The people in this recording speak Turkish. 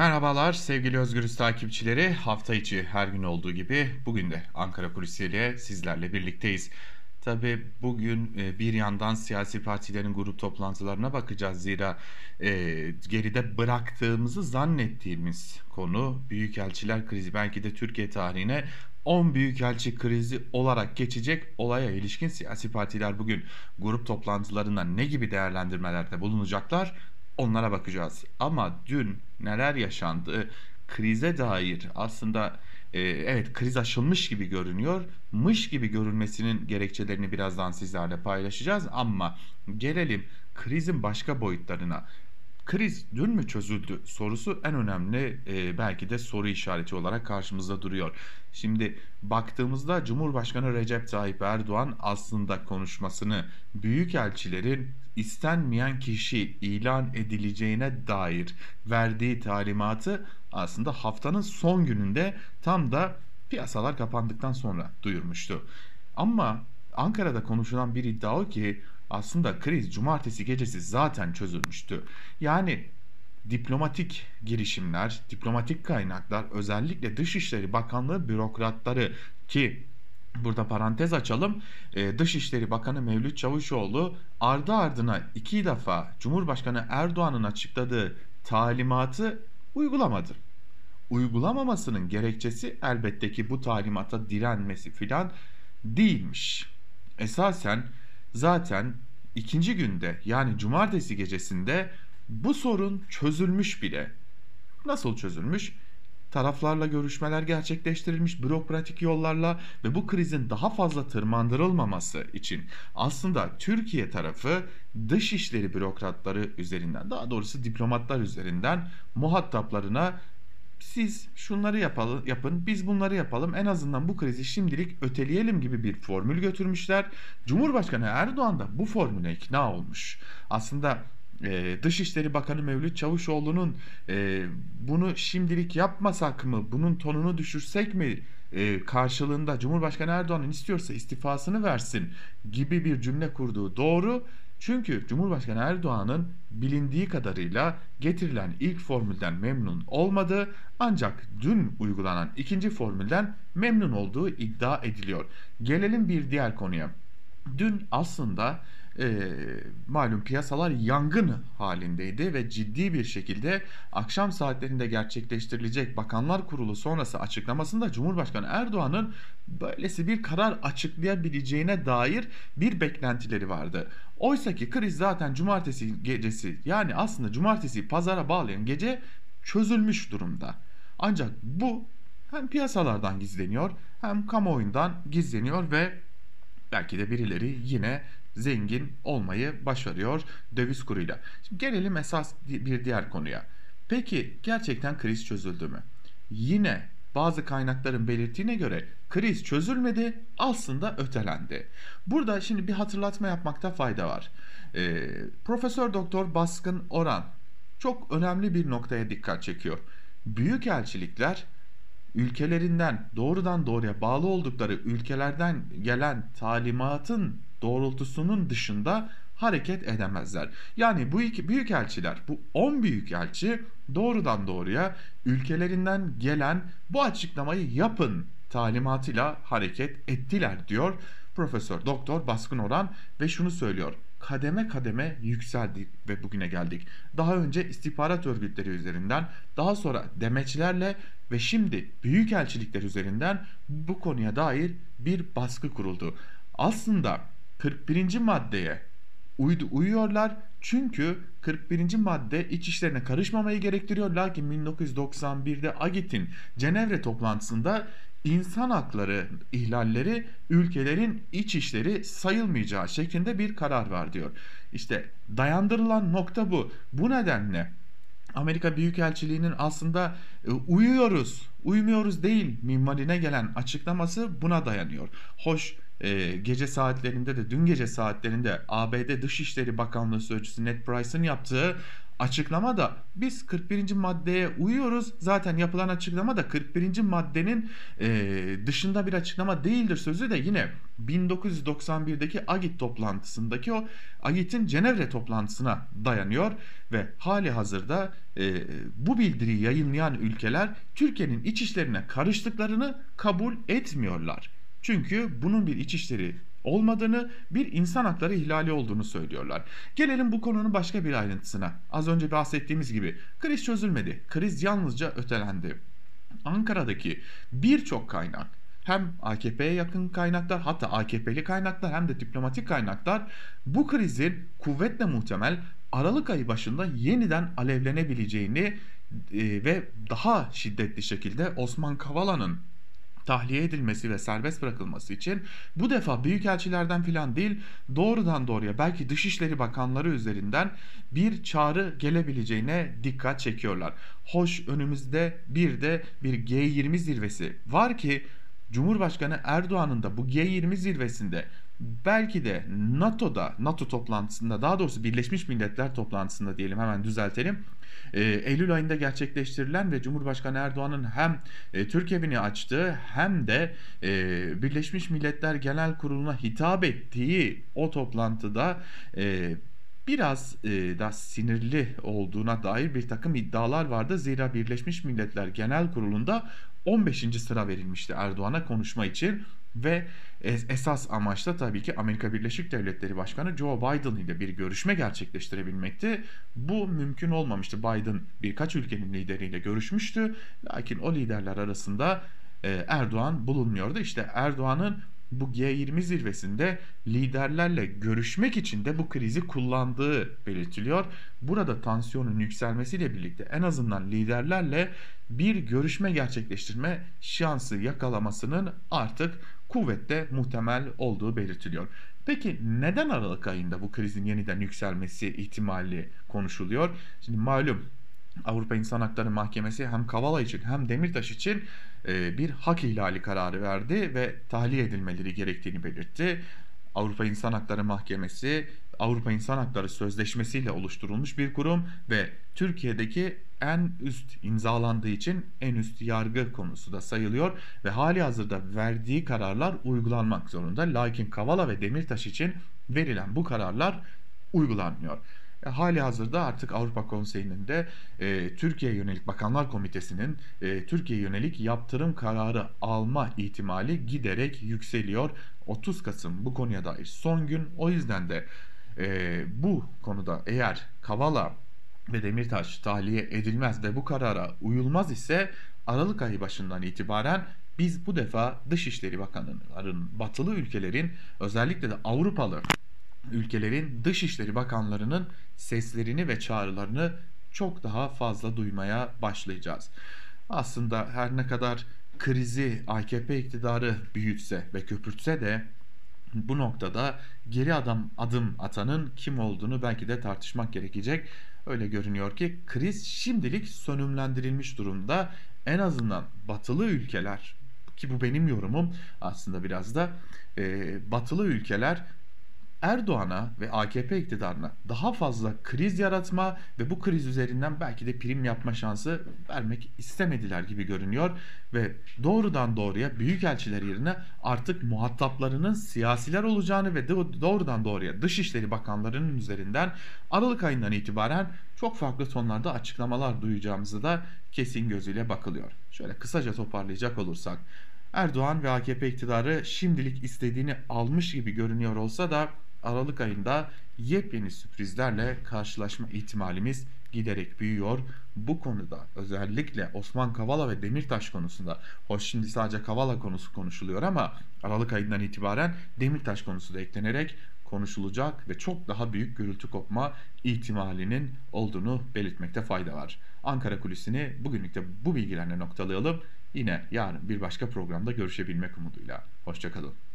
Merhabalar sevgili Özgürüz takipçileri. Hafta içi her gün olduğu gibi bugün de Ankara Kulisiyle sizlerle birlikteyiz. Tabi bugün e, bir yandan siyasi partilerin grup toplantılarına bakacağız. Zira e, geride bıraktığımızı zannettiğimiz konu Büyükelçiler krizi. Belki de Türkiye tarihine 10 büyükelçi krizi olarak geçecek olaya ilişkin siyasi partiler bugün grup toplantılarında ne gibi değerlendirmelerde bulunacaklar onlara bakacağız. Ama dün neler yaşandı krize dair aslında e, evet kriz aşılmış gibi görünüyor. Mış gibi görünmesinin gerekçelerini birazdan sizlerle paylaşacağız ama gelelim krizin başka boyutlarına. Kriz dün mü çözüldü sorusu en önemli e, belki de soru işareti olarak karşımızda duruyor. Şimdi baktığımızda Cumhurbaşkanı Recep Tayyip Erdoğan aslında konuşmasını büyükelçilerin istenmeyen kişi ilan edileceğine dair verdiği talimatı aslında haftanın son gününde tam da piyasalar kapandıktan sonra duyurmuştu. Ama Ankara'da konuşulan bir iddia o ki aslında kriz cumartesi gecesi zaten çözülmüştü. Yani diplomatik girişimler, diplomatik kaynaklar özellikle Dışişleri Bakanlığı bürokratları ki Burada parantez açalım. Ee, Dışişleri Bakanı Mevlüt Çavuşoğlu ardı ardına iki defa Cumhurbaşkanı Erdoğan'ın açıkladığı talimatı uygulamadı. Uygulamamasının gerekçesi elbette ki bu talimata direnmesi filan değilmiş. Esasen zaten ikinci günde yani cumartesi gecesinde bu sorun çözülmüş bile. Nasıl çözülmüş? Taraflarla görüşmeler gerçekleştirilmiş bürokratik yollarla ve bu krizin daha fazla tırmandırılmaması için aslında Türkiye tarafı dışişleri bürokratları üzerinden daha doğrusu diplomatlar üzerinden muhataplarına siz şunları yapalım, yapın, biz bunları yapalım. En azından bu krizi şimdilik öteleyelim gibi bir formül götürmüşler. Cumhurbaşkanı Erdoğan da bu formüle ikna olmuş. Aslında e, Dışişleri Bakanı Mevlüt Çavuşoğlu'nun e, bunu şimdilik yapmasak mı, bunun tonunu düşürsek mi e, karşılığında Cumhurbaşkanı Erdoğan'ın istiyorsa istifasını versin gibi bir cümle kurduğu doğru. Çünkü Cumhurbaşkanı Erdoğan'ın bilindiği kadarıyla getirilen ilk formülden memnun olmadı ancak dün uygulanan ikinci formülden memnun olduğu iddia ediliyor. Gelelim bir diğer konuya. Dün aslında e, malum piyasalar yangın halindeydi ve ciddi bir şekilde akşam saatlerinde gerçekleştirilecek Bakanlar Kurulu sonrası açıklamasında Cumhurbaşkanı Erdoğan'ın böylesi bir karar açıklayabileceğine dair bir beklentileri vardı. Oysa ki kriz zaten cumartesi gecesi yani aslında cumartesi pazara bağlayan gece çözülmüş durumda. Ancak bu hem piyasalardan gizleniyor hem kamuoyundan gizleniyor ve belki de birileri yine zengin olmayı başarıyor döviz kuruyla. Şimdi gelelim esas bir diğer konuya. Peki gerçekten kriz çözüldü mü? Yine bazı kaynakların belirttiğine göre kriz çözülmedi aslında ötelendi. Burada şimdi bir hatırlatma yapmakta fayda var. Ee, Profesör Doktor Baskın Oran çok önemli bir noktaya dikkat çekiyor. Büyük elçilikler ülkelerinden doğrudan doğruya bağlı oldukları ülkelerden gelen talimatın doğrultusunun dışında hareket edemezler. Yani bu iki büyük elçiler, bu 10 büyük elçi doğrudan doğruya ülkelerinden gelen bu açıklamayı yapın talimatıyla hareket ettiler diyor Profesör Doktor Baskın Oran ve şunu söylüyor. Kademe kademe yükseldik ve bugüne geldik. Daha önce istihbarat örgütleri üzerinden, daha sonra demeçlerle ve şimdi büyük elçilikler üzerinden bu konuya dair bir baskı kuruldu. Aslında 41. maddeye uydu, uyuyorlar. Çünkü 41. madde iç işlerine karışmamayı gerektiriyor. Lakin 1991'de AGİT'in Cenevre toplantısında insan hakları ihlalleri ülkelerin iç işleri sayılmayacağı şeklinde bir karar var diyor. İşte dayandırılan nokta bu. Bu nedenle Amerika Büyükelçiliği'nin aslında e, uyuyoruz, uymuyoruz değil minvaline gelen açıklaması buna dayanıyor. Hoş e, gece saatlerinde de dün gece saatlerinde ABD Dışişleri Bakanlığı Sözcüsü Ned Price'ın yaptığı açıklama da biz 41. maddeye uyuyoruz. Zaten yapılan açıklama da 41. maddenin e, dışında bir açıklama değildir sözü de yine 1991'deki Agit toplantısındaki o Agit'in Cenevre toplantısına dayanıyor ve hali hazırda e, bu bildiriyi yayınlayan ülkeler Türkiye'nin iç işlerine karıştıklarını kabul etmiyorlar. Çünkü bunun bir iç işleri olmadığını, bir insan hakları ihlali olduğunu söylüyorlar. Gelelim bu konunun başka bir ayrıntısına. Az önce bahsettiğimiz gibi kriz çözülmedi. Kriz yalnızca ötelendi. Ankara'daki birçok kaynak hem AKP'ye yakın kaynaklar hatta AKP'li kaynaklar hem de diplomatik kaynaklar bu krizin kuvvetle muhtemel Aralık ayı başında yeniden alevlenebileceğini e, ve daha şiddetli şekilde Osman Kavala'nın tahliye edilmesi ve serbest bırakılması için bu defa büyükelçilerden filan değil doğrudan doğruya belki Dışişleri Bakanları üzerinden bir çağrı gelebileceğine dikkat çekiyorlar. Hoş önümüzde bir de bir G20 zirvesi var ki Cumhurbaşkanı Erdoğan'ın da bu G20 zirvesinde belki de NATO'da, NATO toplantısında daha doğrusu Birleşmiş Milletler toplantısında diyelim hemen düzeltelim. E, Eylül ayında gerçekleştirilen ve Cumhurbaşkanı Erdoğan'ın hem e, Türk evini açtığı hem de e, Birleşmiş Milletler Genel Kurulu'na hitap ettiği o toplantıda e, biraz e, da sinirli olduğuna dair bir takım iddialar vardı. Zira Birleşmiş Milletler Genel Kurulu'nda 15. sıra verilmişti Erdoğan'a konuşma için ve esas amaç da tabii ki Amerika Birleşik Devletleri Başkanı Joe Biden ile bir görüşme gerçekleştirebilmekti. Bu mümkün olmamıştı. Biden birkaç ülkenin lideriyle görüşmüştü. Lakin o liderler arasında e, Erdoğan bulunmuyordu. İşte Erdoğan'ın bu G20 zirvesinde liderlerle görüşmek için de bu krizi kullandığı belirtiliyor. Burada tansiyonun yükselmesiyle birlikte en azından liderlerle bir görüşme gerçekleştirme şansı yakalamasının artık kuvvetle muhtemel olduğu belirtiliyor. Peki neden Aralık ayında bu krizin yeniden yükselmesi ihtimali konuşuluyor? Şimdi malum Avrupa İnsan Hakları Mahkemesi hem Kavala için hem Demirtaş için e, bir hak ihlali kararı verdi ve tahliye edilmeleri gerektiğini belirtti. Avrupa İnsan Hakları Mahkemesi Avrupa İnsan Hakları Sözleşmesi ile oluşturulmuş bir kurum ve Türkiye'deki en üst imzalandığı için en üst yargı konusu da sayılıyor ve hali hazırda verdiği kararlar uygulanmak zorunda. Lakin Kavala ve Demirtaş için verilen bu kararlar uygulanmıyor. E, hali hazırda artık Avrupa Konseyi'nin de e, Türkiye yönelik Bakanlar Komitesi'nin e, Türkiye yönelik yaptırım kararı alma ihtimali giderek yükseliyor. 30 Kasım bu konuya dair son gün. O yüzden de e, bu konuda eğer Kavala ve Demirtaş tahliye edilmez ve bu karara uyulmaz ise Aralık ayı başından itibaren biz bu defa Dışişleri Bakanı'nın batılı ülkelerin özellikle de Avrupalı ülkelerin dışişleri bakanlarının seslerini ve çağrılarını çok daha fazla duymaya başlayacağız. Aslında her ne kadar krizi AKP iktidarı büyütse ve köpürtse de bu noktada geri adam adım atanın kim olduğunu belki de tartışmak gerekecek. Öyle görünüyor ki kriz şimdilik sönümlendirilmiş durumda. En azından batılı ülkeler ki bu benim yorumum aslında biraz da e, batılı ülkeler Erdoğan'a ve AKP iktidarına daha fazla kriz yaratma ve bu kriz üzerinden belki de prim yapma şansı vermek istemediler gibi görünüyor ve doğrudan doğruya büyükelçiler yerine artık muhataplarının siyasiler olacağını ve doğrudan doğruya dışişleri bakanlarının üzerinden Aralık ayından itibaren çok farklı tonlarda açıklamalar duyacağımızı da kesin gözüyle bakılıyor. Şöyle kısaca toparlayacak olursak Erdoğan ve AKP iktidarı şimdilik istediğini almış gibi görünüyor olsa da Aralık ayında yepyeni sürprizlerle karşılaşma ihtimalimiz giderek büyüyor. Bu konuda özellikle Osman Kavala ve Demirtaş konusunda hoş şimdi sadece Kavala konusu konuşuluyor ama Aralık ayından itibaren Demirtaş konusu da eklenerek konuşulacak ve çok daha büyük gürültü kopma ihtimalinin olduğunu belirtmekte fayda var. Ankara kulisini bugünlük de bu bilgilerle noktalayalım. Yine yarın bir başka programda görüşebilmek umuduyla. Hoşçakalın.